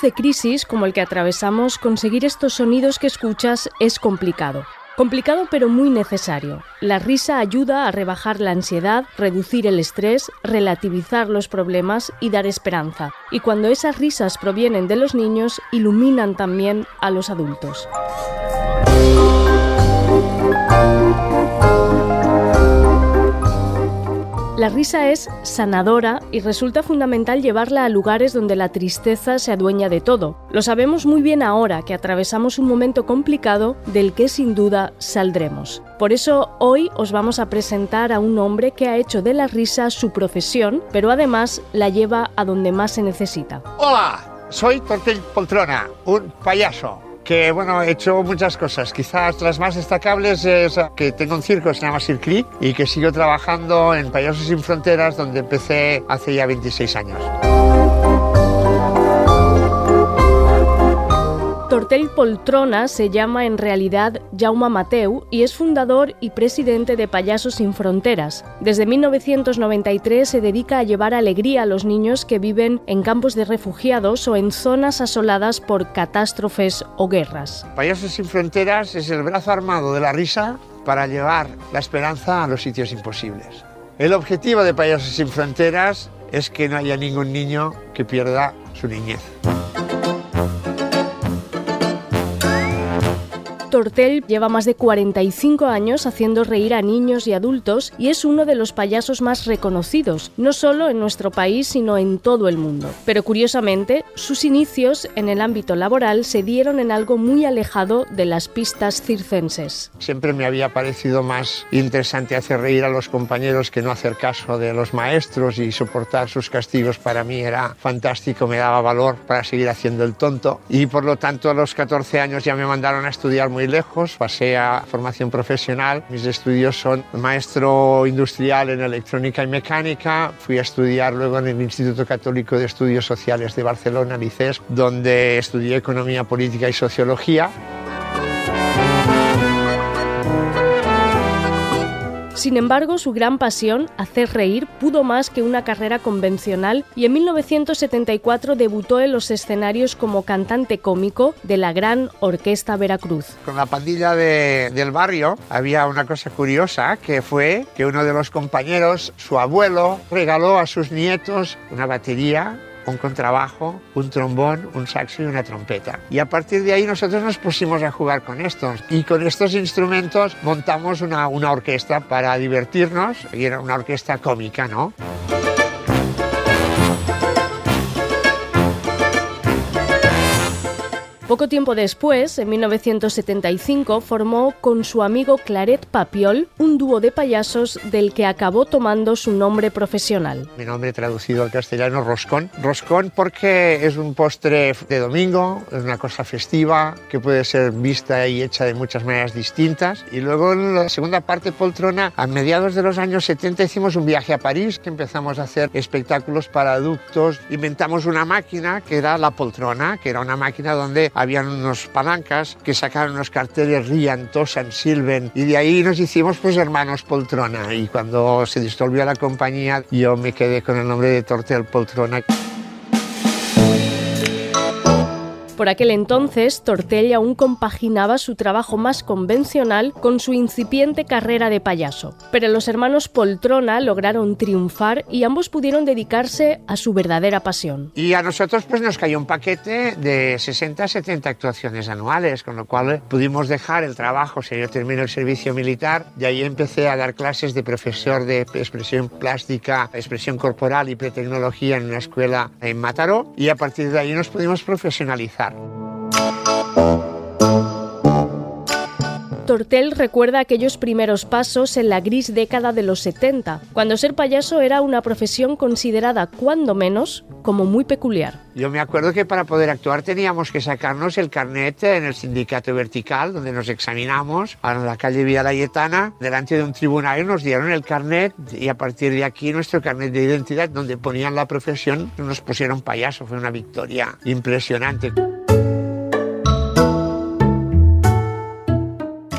De crisis como el que atravesamos, conseguir estos sonidos que escuchas es complicado. Complicado pero muy necesario. La risa ayuda a rebajar la ansiedad, reducir el estrés, relativizar los problemas y dar esperanza. Y cuando esas risas provienen de los niños, iluminan también a los adultos. La risa es sanadora y resulta fundamental llevarla a lugares donde la tristeza se adueña de todo. Lo sabemos muy bien ahora que atravesamos un momento complicado del que sin duda saldremos. Por eso hoy os vamos a presentar a un hombre que ha hecho de la risa su profesión, pero además la lleva a donde más se necesita. Hola, soy Tortel Poltrona, un payaso que bueno, he hecho muchas cosas. Quizás las más destacables es que tengo un circo que se llama Circli y que sigo trabajando en Payasos sin Fronteras, donde empecé hace ya 26 años. Tortell Poltrona se llama en realidad Jaume Mateu y es fundador y presidente de Payasos sin Fronteras. Desde 1993 se dedica a llevar alegría a los niños que viven en campos de refugiados o en zonas asoladas por catástrofes o guerras. Payasos sin Fronteras es el brazo armado de la risa para llevar la esperanza a los sitios imposibles. El objetivo de Payasos sin Fronteras es que no haya ningún niño que pierda su niñez. Tortell lleva más de 45 años haciendo reír a niños y adultos y es uno de los payasos más reconocidos, no solo en nuestro país, sino en todo el mundo. Pero curiosamente, sus inicios en el ámbito laboral se dieron en algo muy alejado de las pistas circenses. Siempre me había parecido más interesante hacer reír a los compañeros que no hacer caso de los maestros y soportar sus castigos para mí era fantástico, me daba valor para seguir haciendo el tonto y por lo tanto a los 14 años ya me mandaron a estudiar muy lejos, pasé a formación profesional. Mis estudios son maestro industrial en electrónica y mecánica. Fui a estudiar luego en el Instituto Católico de Estudios Sociales de Barcelona, ICES, donde estudié economía política y sociología. Sin embargo, su gran pasión, hacer reír, pudo más que una carrera convencional y en 1974 debutó en los escenarios como cantante cómico de la Gran Orquesta Veracruz. Con la pandilla de, del barrio había una cosa curiosa que fue que uno de los compañeros, su abuelo, regaló a sus nietos una batería un contrabajo, un trombón, un saxo y una trompeta. Y a partir de ahí nosotros nos pusimos a jugar con estos. Y con estos instrumentos montamos una, una orquesta para divertirnos y era una orquesta cómica, ¿no? Poco tiempo después, en 1975, formó con su amigo Claret Papiol un dúo de payasos del que acabó tomando su nombre profesional. Mi nombre traducido al castellano Roscón. Roscón porque es un postre de domingo, es una cosa festiva que puede ser vista y hecha de muchas maneras distintas. Y luego en la segunda parte poltrona, a mediados de los años 70 hicimos un viaje a París que empezamos a hacer espectáculos para adultos. Inventamos una máquina que era la poltrona, que era una máquina donde habían unos palancas que sacaron unos carteles Rían, Tosan, Silven y de ahí nos hicimos pues hermanos Poltrona y cuando se disolvió la compañía yo me quedé con el nombre de Tortel Poltrona. Por aquel entonces, Tortell aún compaginaba su trabajo más convencional con su incipiente carrera de payaso. Pero los hermanos Poltrona lograron triunfar y ambos pudieron dedicarse a su verdadera pasión. Y a nosotros pues nos cayó un paquete de 60 70 actuaciones anuales, con lo cual pudimos dejar el trabajo. O sea, yo terminé el servicio militar y ahí empecé a dar clases de profesor de expresión plástica, expresión corporal y pretecnología en una escuela en Mataró y a partir de ahí nos pudimos profesionalizar. Tortel recuerda aquellos primeros pasos en la gris década de los 70, cuando ser payaso era una profesión considerada, cuando menos, como muy peculiar. Yo me acuerdo que para poder actuar teníamos que sacarnos el carnet en el sindicato vertical, donde nos examinamos, a la calle Vía Layetana, delante de un tribunal, nos dieron el carnet y a partir de aquí nuestro carnet de identidad, donde ponían la profesión, nos pusieron payaso. Fue una victoria impresionante.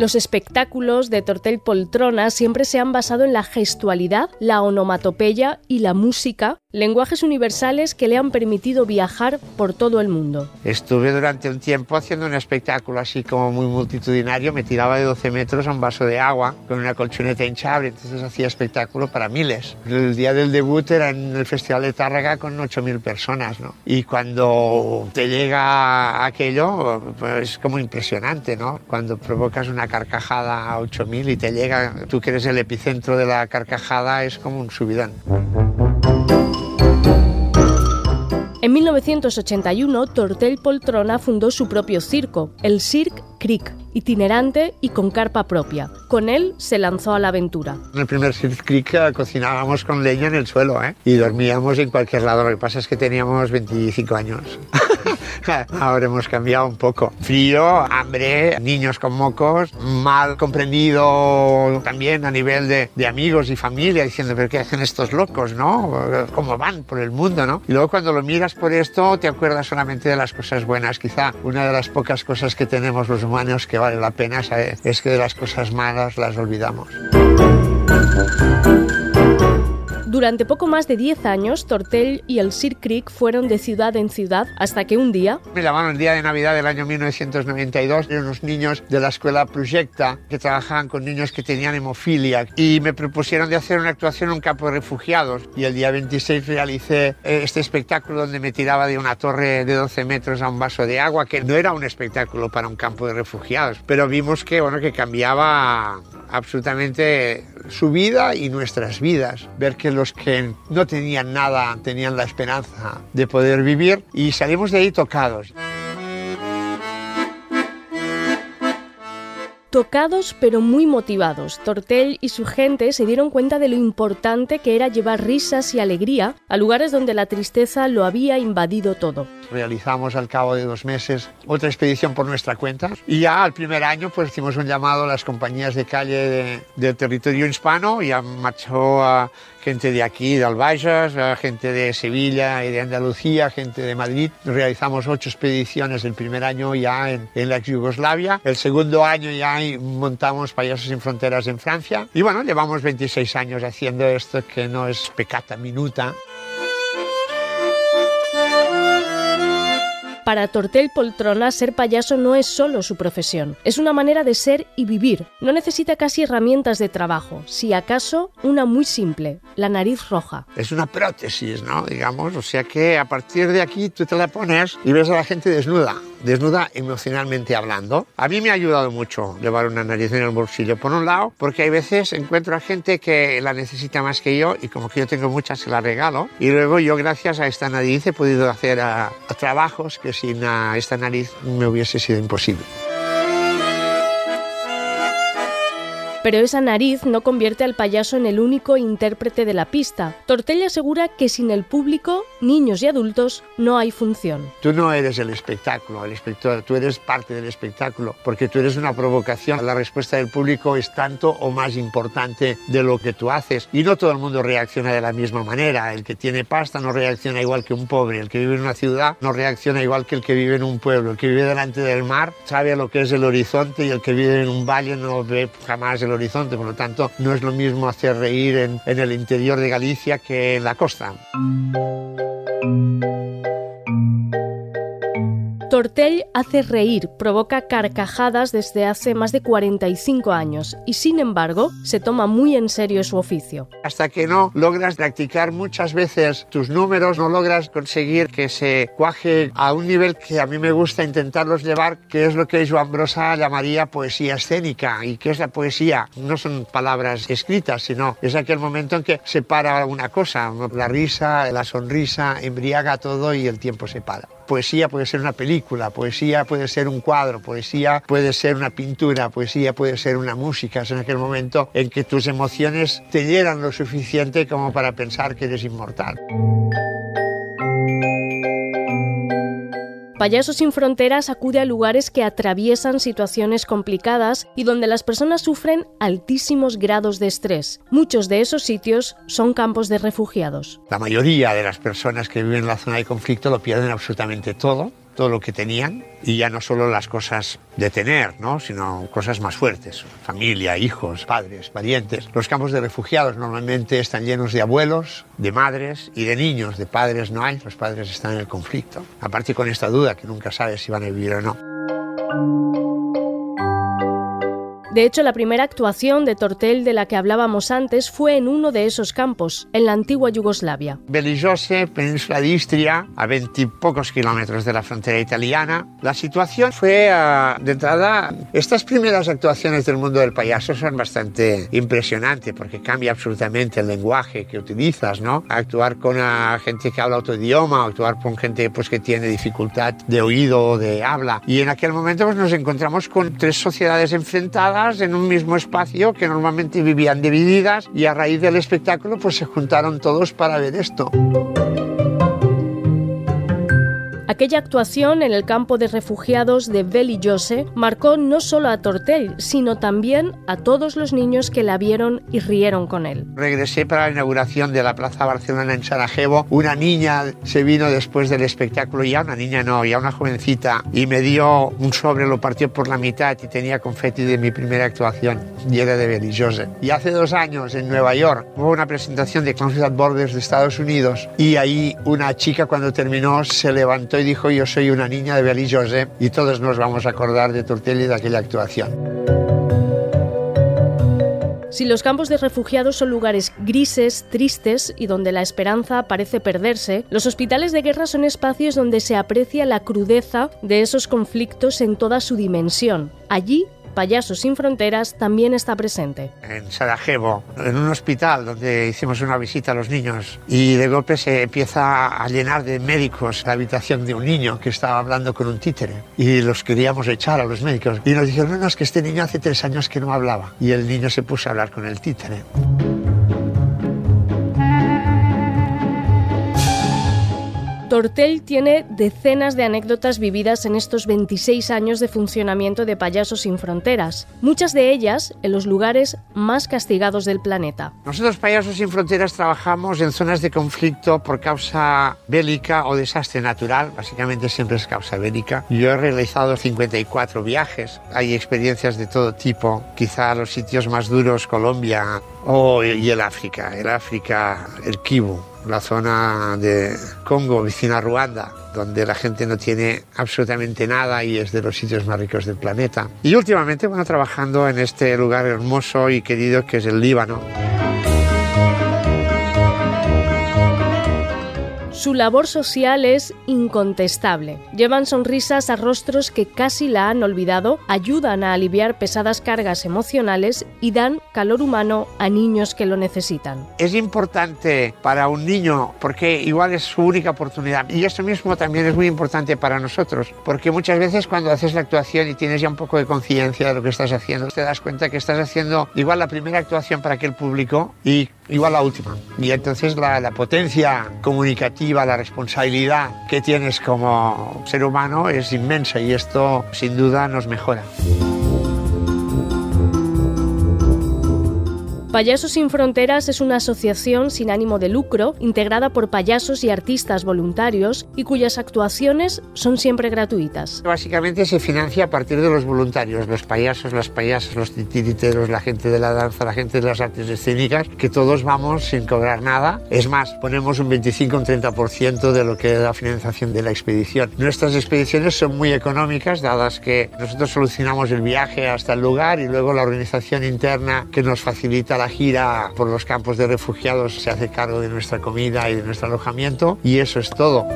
Los espectáculos de Tortel Poltrona siempre se han basado en la gestualidad, la onomatopeya y la música, lenguajes universales que le han permitido viajar por todo el mundo. Estuve durante un tiempo haciendo un espectáculo así como muy multitudinario, me tiraba de 12 metros a un vaso de agua con una colchoneta hinchable, entonces hacía espectáculo para miles. El día del debut era en el Festival de Tárrega con 8.000 personas, ¿no? Y cuando te llega aquello, pues es como impresionante, ¿no? Cuando provocas una carcajada a 8.000 y te llega, tú que eres el epicentro de la carcajada, es como un subidón. En 1981, Tortel Poltrona fundó su propio circo, el Cirque Creek, itinerante y con carpa propia. Con él se lanzó a la aventura. En el primer Cirque Creek eh, cocinábamos con leña en el suelo ¿eh? y dormíamos en cualquier lado. Lo que pasa es que teníamos 25 años. Ahora hemos cambiado un poco. Frío, hambre, niños con mocos, mal comprendido también a nivel de, amigos y familia, diciendo, pero ¿qué hacen estos locos, no? ¿Cómo van por el mundo, no? Y luego cuando lo miras por esto, te acuerdas solamente de las cosas buenas. Quizá una de las pocas cosas que tenemos los humanos que vale la pena es que de las cosas malas las olvidamos. Durante poco más de 10 años, Tortel y el Sir Creek fueron de ciudad en ciudad hasta que un día... Me llamaron el día de Navidad del año 1992, eran unos niños de la escuela Projecta que trabajaban con niños que tenían hemofilia y me propusieron de hacer una actuación en un campo de refugiados. Y el día 26 realicé eh, este espectáculo donde me tiraba de una torre de 12 metros a un vaso de agua, que no era un espectáculo para un campo de refugiados, pero vimos que, bueno, que cambiaba absolutamente su vida y nuestras vidas. Ver que los que no tenían nada tenían la esperanza de poder vivir y salimos de ahí tocados. Tocados pero muy motivados, Tortel y su gente se dieron cuenta de lo importante que era llevar risas y alegría a lugares donde la tristeza lo había invadido todo. Realizamos al cabo de dos meses otra expedición por nuestra cuenta y ya al primer año pues hicimos un llamado a las compañías de calle de, del territorio hispano y ya marchó a gente de aquí, de Albayas, gente de Sevilla y de Andalucía, gente de Madrid. Realizamos ocho expediciones el primer año ya en, en la ex Yugoslavia. El segundo año ya montamos Payasos sin Fronteras en Francia. Y bueno, llevamos 26 años haciendo esto que no es pecata minuta. Para Tortel Poltrona, ser payaso no es solo su profesión, es una manera de ser y vivir. No necesita casi herramientas de trabajo, si acaso una muy simple, la nariz roja. Es una prótesis, ¿no? Digamos, o sea que a partir de aquí tú te la pones y ves a la gente desnuda, desnuda emocionalmente hablando. A mí me ha ayudado mucho llevar una nariz en el bolsillo, por un lado, porque hay veces encuentro a gente que la necesita más que yo y como que yo tengo muchas se la regalo. Y luego yo gracias a esta nariz he podido hacer a, a trabajos que sin a esta nariz me hubiese sido imposible. Pero esa nariz no convierte al payaso en el único intérprete de la pista. Tortella asegura que sin el público, niños y adultos, no hay función. Tú no eres el espectáculo, el espectador, tú eres parte del espectáculo, porque tú eres una provocación. La respuesta del público es tanto o más importante de lo que tú haces. Y no todo el mundo reacciona de la misma manera. El que tiene pasta no reacciona igual que un pobre. El que vive en una ciudad no reacciona igual que el que vive en un pueblo. El que vive delante del mar sabe lo que es el horizonte y el que vive en un valle no ve jamás el horizonte, por lo tanto no es lo mismo hacer reír en, en el interior de Galicia que en la costa. Tortell hace reír, provoca carcajadas desde hace más de 45 años y sin embargo se toma muy en serio su oficio. Hasta que no logras practicar muchas veces tus números, no logras conseguir que se cuaje a un nivel que a mí me gusta intentarlos llevar, que es lo que Joan Brosa llamaría poesía escénica. ¿Y qué es la poesía? No son palabras escritas, sino es aquel momento en que se para una cosa, la risa, la sonrisa, embriaga todo y el tiempo se para. Poesía puede ser una película poesía puede ser un cuadro, poesía puede ser una pintura, poesía puede ser una música. Es en aquel momento en que tus emociones te llenan lo suficiente como para pensar que eres inmortal. Payasos sin Fronteras acude a lugares que atraviesan situaciones complicadas y donde las personas sufren altísimos grados de estrés. Muchos de esos sitios son campos de refugiados. La mayoría de las personas que viven en la zona de conflicto lo pierden absolutamente todo todo lo que tenían y ya no solo las cosas de tener, ¿no? sino cosas más fuertes, familia, hijos, padres, parientes. Los campos de refugiados normalmente están llenos de abuelos, de madres y de niños, de padres no hay, los padres están en el conflicto. Aparte con esta duda que nunca sabes si van a vivir o no. De hecho, la primera actuación de Tortel de la que hablábamos antes fue en uno de esos campos, en la antigua Yugoslavia. Beligiose, península de Istria, a veintipocos kilómetros de la frontera italiana. La situación fue, ah, de entrada, estas primeras actuaciones del mundo del payaso son bastante impresionantes porque cambia absolutamente el lenguaje que utilizas, ¿no? Actuar con gente que habla otro idioma, actuar con gente pues, que tiene dificultad de oído o de habla. Y en aquel momento pues, nos encontramos con tres sociedades enfrentadas en un mismo espacio que normalmente vivían divididas y a raíz del espectáculo pues se juntaron todos para ver esto. Aquella actuación en el campo de refugiados de Jose marcó no solo a Tortel, sino también a todos los niños que la vieron y rieron con él. Regresé para la inauguración de la Plaza Barcelona en Sarajevo. Una niña se vino después del espectáculo, ya una niña no, ya una jovencita, y me dio un sobre, lo partió por la mitad y tenía confeti de mi primera actuación, y era de Jose. Y hace dos años en Nueva York hubo una presentación de Clown Borders de Estados Unidos y ahí una chica cuando terminó se levantó y dijo yo soy una niña de Beli José y todos nos vamos a acordar de Tortelli de aquella actuación. Si los campos de refugiados son lugares grises, tristes y donde la esperanza parece perderse, los hospitales de guerra son espacios donde se aprecia la crudeza de esos conflictos en toda su dimensión. Allí Payasos sin Fronteras también está presente. En Sarajevo, en un hospital donde hicimos una visita a los niños y de golpe se empieza a llenar de médicos la habitación de un niño que estaba hablando con un títere y los queríamos echar a los médicos y nos dijeron, no, no, es que este niño hace tres años que no hablaba y el niño se puso a hablar con el títere. Tortel tiene decenas de anécdotas vividas en estos 26 años de funcionamiento de Payasos sin Fronteras, muchas de ellas en los lugares más castigados del planeta. Nosotros Payasos sin Fronteras trabajamos en zonas de conflicto por causa bélica o desastre natural, básicamente siempre es causa bélica. Yo he realizado 54 viajes, hay experiencias de todo tipo, quizá los sitios más duros, Colombia o, y el África, el África, el Kivu la zona de Congo, vecina a Ruanda, donde la gente no tiene absolutamente nada y es de los sitios más ricos del planeta. Y últimamente, bueno, trabajando en este lugar hermoso y querido que es el Líbano. Su labor social es incontestable. Llevan sonrisas a rostros que casi la han olvidado, ayudan a aliviar pesadas cargas emocionales y dan calor humano a niños que lo necesitan. Es importante para un niño porque igual es su única oportunidad. Y esto mismo también es muy importante para nosotros, porque muchas veces cuando haces la actuación y tienes ya un poco de conciencia de lo que estás haciendo, te das cuenta que estás haciendo igual la primera actuación para aquel público y igual la última. Y entonces la, la potencia comunicativa la responsabilidad que tienes como ser humano es inmensa y esto sin duda nos mejora. Payasos sin Fronteras es una asociación sin ánimo de lucro integrada por payasos y artistas voluntarios y cuyas actuaciones son siempre gratuitas. Básicamente se financia a partir de los voluntarios, los payasos, las payasas, los titiriteros, la gente de la danza, la gente de las artes escénicas, que todos vamos sin cobrar nada. Es más, ponemos un 25 o un 30% de lo que es la financiación de la expedición. Nuestras expediciones son muy económicas, dadas que nosotros solucionamos el viaje hasta el lugar y luego la organización interna que nos facilita gira por los campos de refugiados se hace cargo de nuestra comida y de nuestro alojamiento y eso es todo.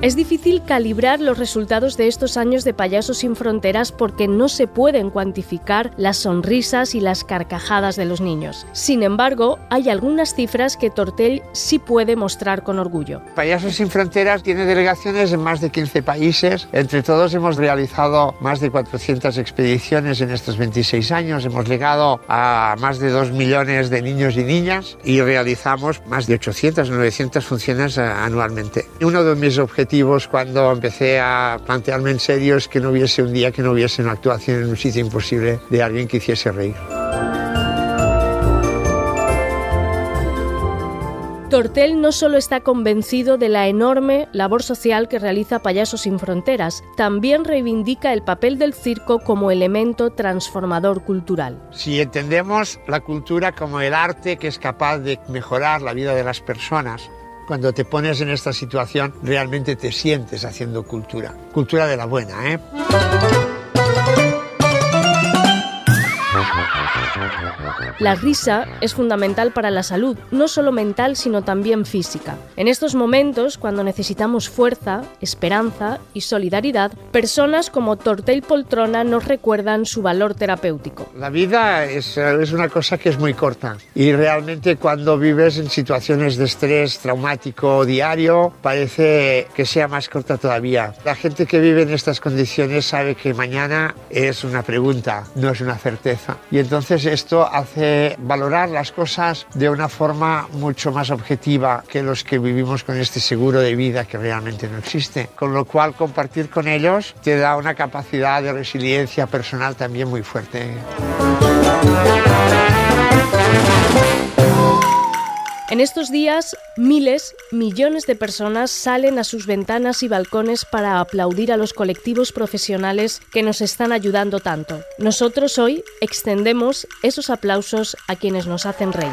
Es difícil calibrar los resultados de estos años de Payasos sin Fronteras porque no se pueden cuantificar las sonrisas y las carcajadas de los niños. Sin embargo, hay algunas cifras que Tortell sí puede mostrar con orgullo. Payasos sin Fronteras tiene delegaciones en más de 15 países. Entre todos hemos realizado más de 400 expediciones en estos 26 años. Hemos llegado a más de 2 millones de niños y niñas y realizamos más de 800 o 900 funciones eh, anualmente. Uno de mis objetivos cuando empecé a plantearme en serio es que no hubiese un día que no hubiese una actuación en un sitio imposible de alguien que hiciese reír. Tortel no solo está convencido de la enorme labor social que realiza Payasos sin Fronteras, también reivindica el papel del circo como elemento transformador cultural. Si entendemos la cultura como el arte que es capaz de mejorar la vida de las personas, cuando te pones en esta situación realmente te sientes haciendo cultura, cultura de la buena, ¿eh? La risa es fundamental para la salud, no solo mental, sino también física. En estos momentos, cuando necesitamos fuerza, esperanza y solidaridad, personas como Tortel Poltrona nos recuerdan su valor terapéutico. La vida es, una cosa que es muy corta y realmente cuando vives en situaciones de estrés traumático diario, parece que sea más corta todavía. La gente que vive en estas condiciones sabe que mañana es una pregunta, no es una certeza. Y entonces esto hace valorar las cosas de una forma mucho más objetiva que los que vivimos con este seguro de vida que realmente no existe. Con lo cual compartir con ellos te da una capacidad de resiliencia personal también muy fuerte. En estos días, miles, millones de personas salen a sus ventanas y balcones para aplaudir a los colectivos profesionales que nos están ayudando tanto. Nosotros hoy extendemos esos aplausos a quienes nos hacen reír.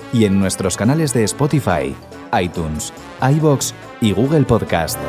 y en nuestros canales de Spotify, iTunes, iBox y Google Podcast.